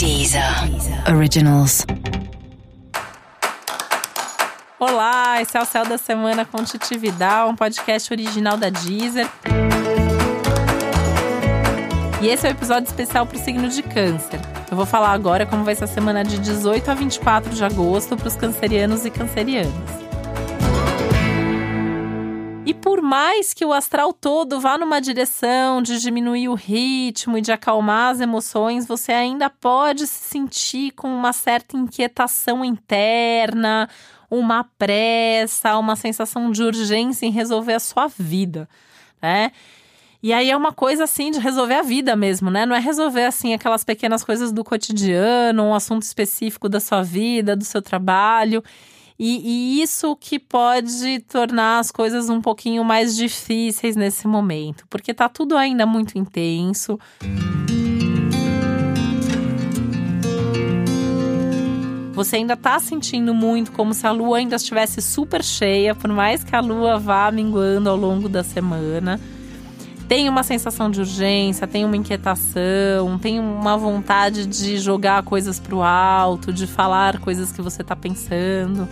Deezer Originals. Olá, esse é o Céu da Semana com Titi Vidal, um podcast original da Deezer. E esse é o um episódio especial para o signo de Câncer. Eu vou falar agora como vai ser a semana de 18 a 24 de agosto para os cancerianos e cancerianas. Por mais que o astral todo vá numa direção de diminuir o ritmo e de acalmar as emoções, você ainda pode se sentir com uma certa inquietação interna, uma pressa, uma sensação de urgência em resolver a sua vida, né? E aí é uma coisa assim de resolver a vida mesmo, né? Não é resolver assim aquelas pequenas coisas do cotidiano, um assunto específico da sua vida, do seu trabalho. E, e, isso que pode tornar as coisas um pouquinho mais difíceis nesse momento, porque tá tudo ainda muito intenso. Você ainda tá sentindo muito como se a lua ainda estivesse super cheia, por mais que a lua vá minguando ao longo da semana. Tem uma sensação de urgência, tem uma inquietação, tem uma vontade de jogar coisas pro alto, de falar coisas que você tá pensando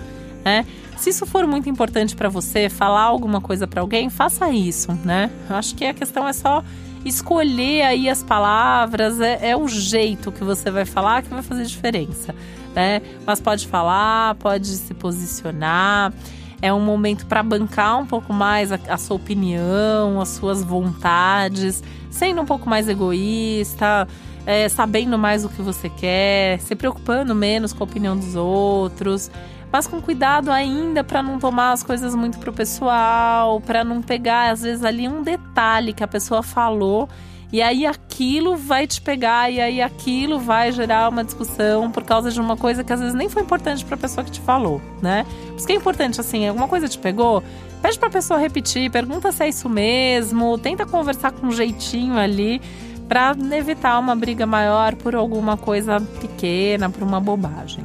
né? Se isso for muito importante para você, falar alguma coisa para alguém, faça isso, né? Acho que a questão é só escolher aí as palavras, é, é o jeito que você vai falar que vai fazer diferença, né? Mas pode falar, pode se posicionar. É um momento para bancar um pouco mais a, a sua opinião, as suas vontades, sendo um pouco mais egoísta, é, sabendo mais o que você quer, se preocupando menos com a opinião dos outros mas com cuidado ainda para não tomar as coisas muito pro pessoal, para não pegar às vezes ali um detalhe que a pessoa falou e aí aquilo vai te pegar e aí aquilo vai gerar uma discussão por causa de uma coisa que às vezes nem foi importante para a pessoa que te falou, né? Por isso que é importante assim, alguma coisa te pegou, pede para a pessoa repetir, pergunta se é isso mesmo, tenta conversar com um jeitinho ali para evitar uma briga maior por alguma coisa pequena, por uma bobagem.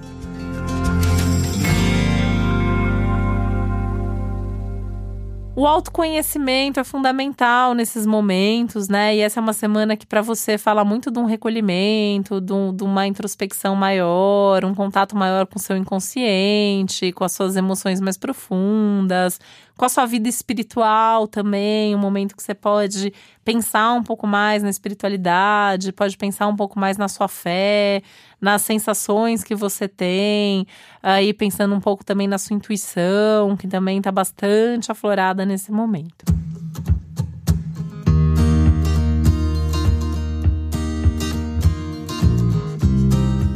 O autoconhecimento é fundamental nesses momentos, né? E essa é uma semana que, para você, fala muito de um recolhimento, de, um, de, uma introspecção maior, um contato maior com o seu inconsciente, com as suas emoções mais profundas, com a sua vida espiritual também, um momento que você pode pensar um pouco mais na espiritualidade, pode pensar um pouco mais na sua fé, nas sensações que você tem, aí pensando um pouco também na sua intuição, que também está bastante aflorada nesse momento.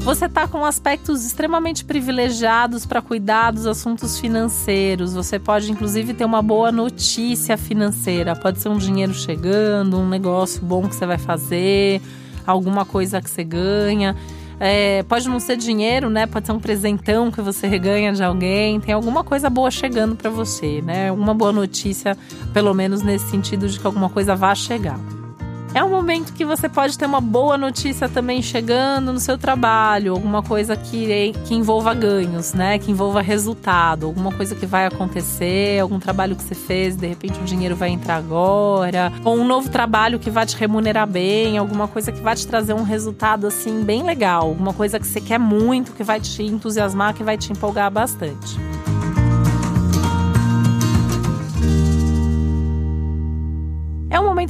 Você está com aspectos extremamente privilegiados para cuidar dos assuntos financeiros. Você pode, inclusive, ter uma boa notícia financeira. Pode ser um dinheiro chegando, um negócio bom que você vai fazer, alguma coisa que você ganha. É, pode não ser dinheiro, né? Pode ser um presentão que você reganha de alguém. Tem alguma coisa boa chegando para você, né? Uma boa notícia, pelo menos nesse sentido de que alguma coisa vá chegar. É um momento que você pode ter uma boa notícia também chegando no seu trabalho, alguma coisa que, que envolva ganhos, né? Que envolva resultado, alguma coisa que vai acontecer, algum trabalho que você fez, de repente o dinheiro vai entrar agora, ou um novo trabalho que vai te remunerar bem, alguma coisa que vai te trazer um resultado assim bem legal, alguma coisa que você quer muito, que vai te entusiasmar, que vai te empolgar bastante.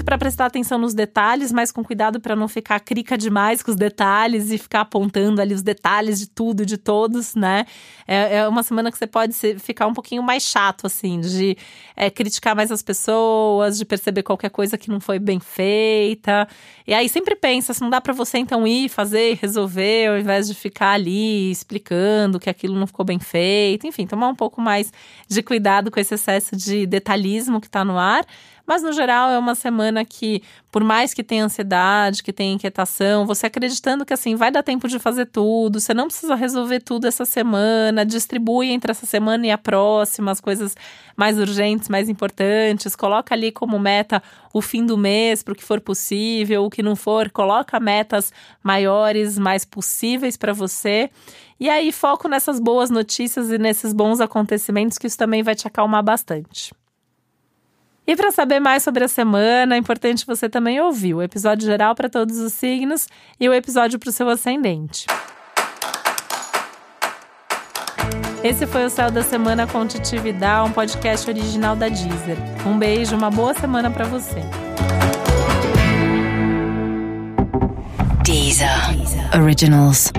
Para prestar atenção nos detalhes, mas com cuidado para não ficar crica demais com os detalhes e ficar apontando ali os detalhes de tudo, de todos, né? É, é uma semana que você pode ser, ficar um pouquinho mais chato, assim, de é, criticar mais as pessoas, de perceber qualquer coisa que não foi bem feita. E aí sempre pensa, se não dá para você então ir fazer, resolver, ao invés de ficar ali explicando que aquilo não ficou bem feito. Enfim, tomar um pouco mais de cuidado com esse excesso de detalhismo que está no ar. Mas no geral é uma semana que, por mais que tenha ansiedade, que tenha inquietação, você acreditando que assim vai dar tempo de fazer tudo, você não precisa resolver tudo essa semana, distribui entre essa semana e a próxima as coisas mais urgentes, mais importantes, coloca ali como meta o fim do mês para o que for possível, o que não for, coloca metas maiores, mais possíveis para você. E aí foco nessas boas notícias e nesses bons acontecimentos que isso também vai te acalmar bastante. E para saber mais sobre a semana, é importante você também ouvir o episódio geral para todos os signos e o episódio para o seu ascendente. Esse foi o Céu da Semana com Titi um podcast original da Deezer. Um beijo, uma boa semana para você. Deezer. Originals.